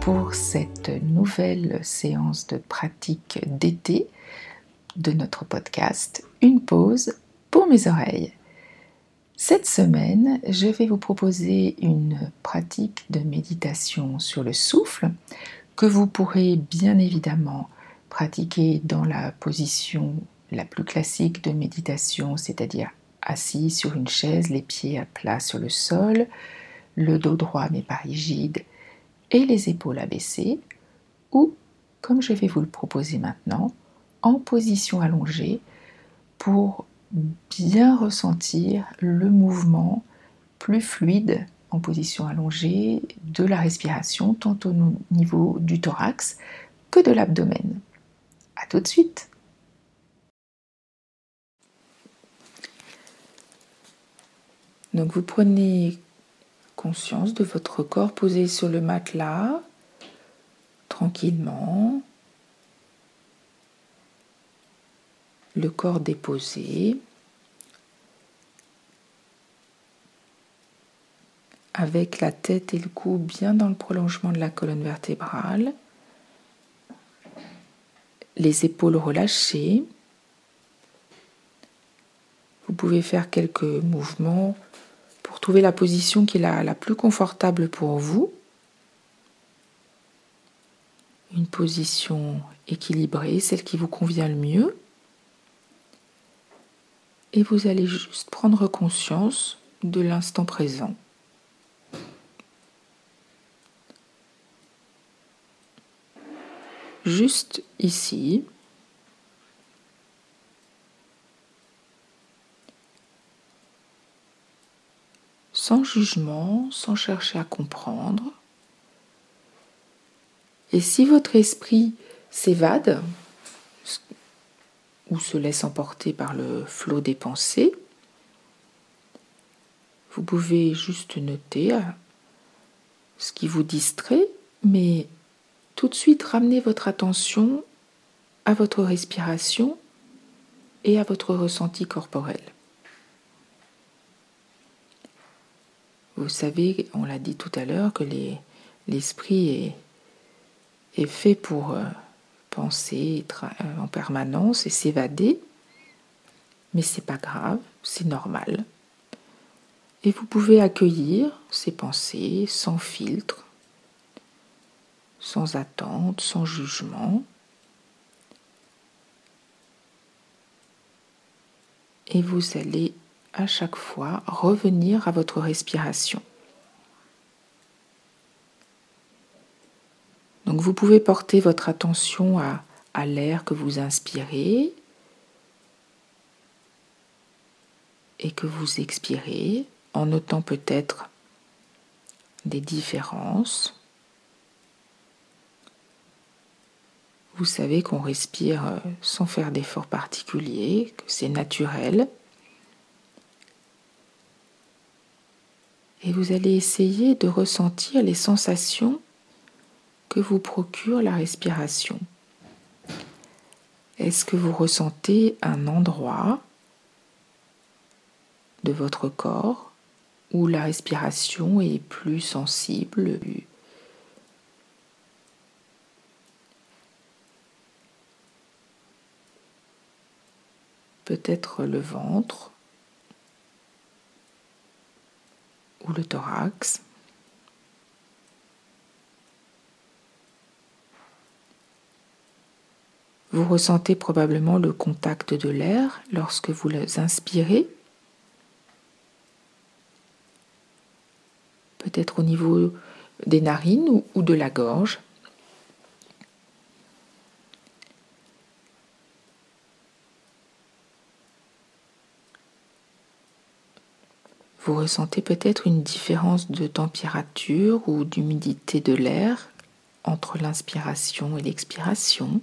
pour cette nouvelle séance de pratique d'été de notre podcast Une pause pour mes oreilles. Cette semaine, je vais vous proposer une pratique de méditation sur le souffle que vous pourrez bien évidemment pratiquer dans la position la plus classique de méditation, c'est-à-dire assis sur une chaise, les pieds à plat sur le sol, le dos droit mais pas rigide et les épaules abaissées, ou, comme je vais vous le proposer maintenant, en position allongée pour bien ressentir le mouvement plus fluide en position allongée de la respiration, tant au niveau du thorax que de l'abdomen. A tout de suite Donc vous prenez conscience de votre corps posé sur le matelas, tranquillement, le corps déposé, avec la tête et le cou bien dans le prolongement de la colonne vertébrale, les épaules relâchées. Vous pouvez faire quelques mouvements Trouvez la position qui est la, la plus confortable pour vous. Une position équilibrée, celle qui vous convient le mieux. Et vous allez juste prendre conscience de l'instant présent. Juste ici, sans jugement, sans chercher à comprendre. Et si votre esprit s'évade ou se laisse emporter par le flot des pensées, vous pouvez juste noter euh, ce qui vous distrait, mais tout de suite ramener votre attention à votre respiration et à votre ressenti corporel. Vous savez, on l'a dit tout à l'heure, que l'esprit est, fait pour euh, penser euh, en permanence et s'évader, mais c'est pas grave, c'est normal. Et vous pouvez accueillir ces pensées sans filtre, sans attente, sans jugement. Et vous allez à chaque fois revenir à votre respiration. Donc vous pouvez porter votre attention à, à l'air que vous inspirez et que vous expirez en notant peut-être des différences. Vous savez qu'on respire euh, sans faire d'effort particulier, que c'est naturel. Et vous allez essayer de ressentir les sensations que vous procure la respiration. Est-ce que vous ressentez un endroit de votre corps où la respiration est plus sensible? Peut-être le ventre le thorax. Vous ressentez probablement le contact de l'air lorsque vous inspirez. Peut-être au niveau des narines ou de la gorge. Vous ressentez peut-être une différence de température ou d'humidité de l'air entre l'inspiration et l'expiration?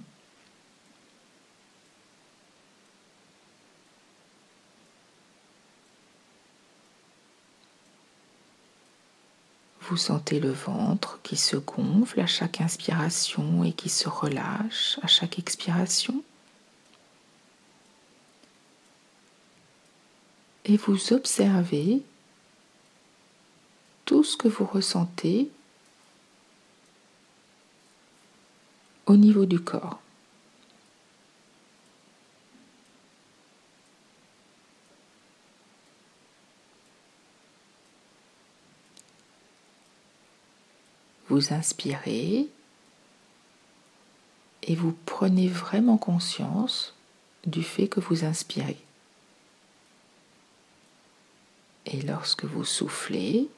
Vous sentez le ventre qui se gonfle à chaque inspiration et qui se relâche à chaque expiration? Et vous observez que vous ressentez au niveau du corps. Vous inspirez et vous prenez vraiment conscience du fait que vous inspirez. Et lorsque vous soufflez,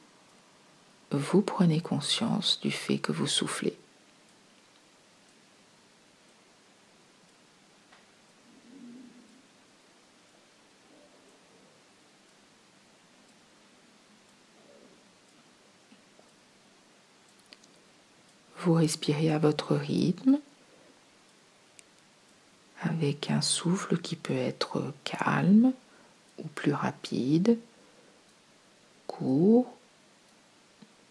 vous prenez conscience du fait que vous soufflez. Vous respirez à votre rythme avec un souffle qui peut être calme ou plus rapide, court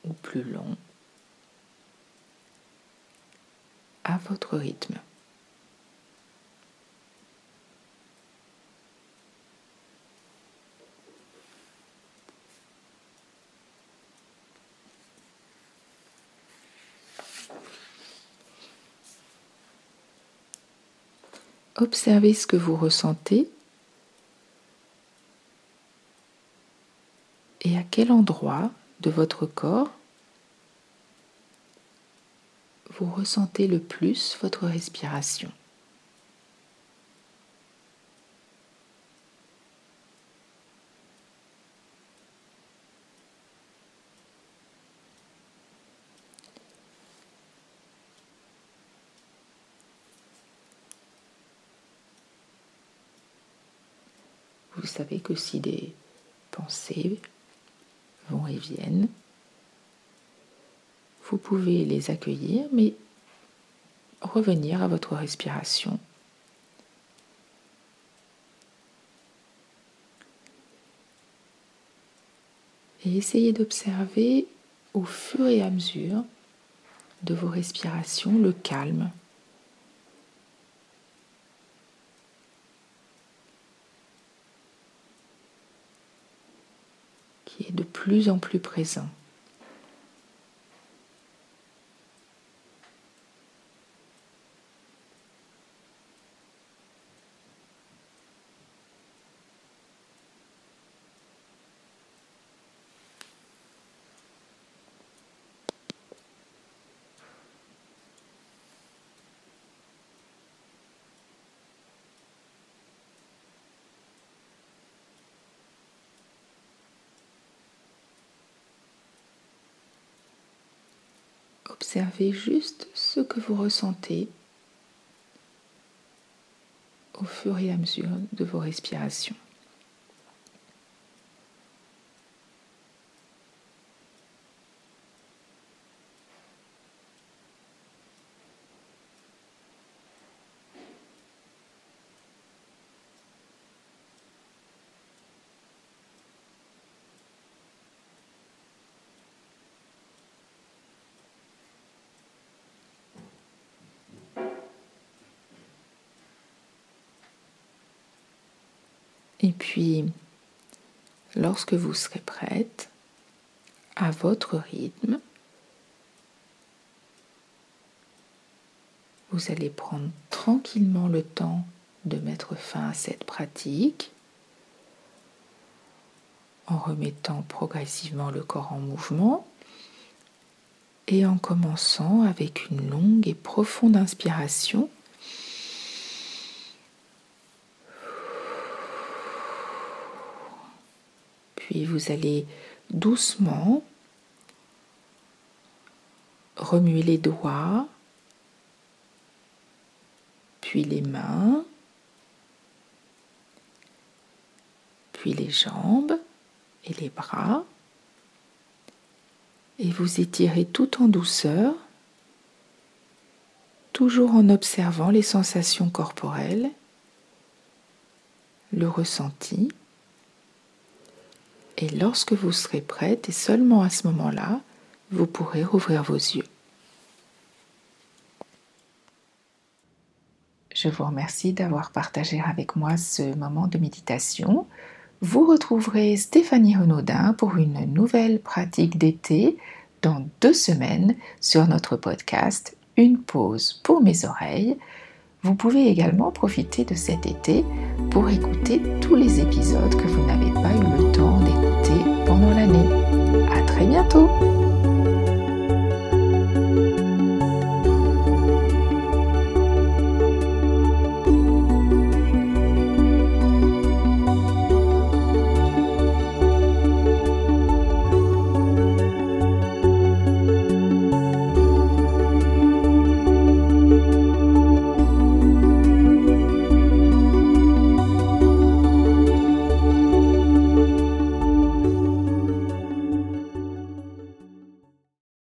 ou plus long, à votre rythme. Observez ce que vous ressentez et à quel endroit de votre corps vous ressentez le plus votre respiration. Vous savez que si des pensées vont et viennent, vous pouvez les accueillir, mais revenir à votre respiration. Et essayez d'observer au fur et à mesure de vos respirations le calme est de plus en plus présent. Observez juste ce que vous ressentez au fur et à mesure de vos respirations. Et puis, lorsque vous serez prête, à votre rythme, vous allez prendre tranquillement le temps de mettre fin à cette pratique en remettant progressivement le corps en mouvement et en commençant avec une longue et profonde inspiration Puis vous allez doucement remuer les doigts, puis les mains, puis les jambes et les bras. Et vous étirez tout en douceur, toujours en observant les sensations corporelles, le ressenti. Et lorsque vous serez prête, et seulement à ce moment-là, vous pourrez rouvrir vos yeux. Je vous remercie d'avoir partagé avec moi ce moment de méditation. Vous retrouverez Stéphanie Renaudin pour une nouvelle pratique d'été dans deux semaines sur notre podcast Une pause pour mes oreilles. Vous pouvez également profiter de cet été pour écouter tous les épisodes que vous n'avez pas eu le temps d'écouter l'année. À très bientôt!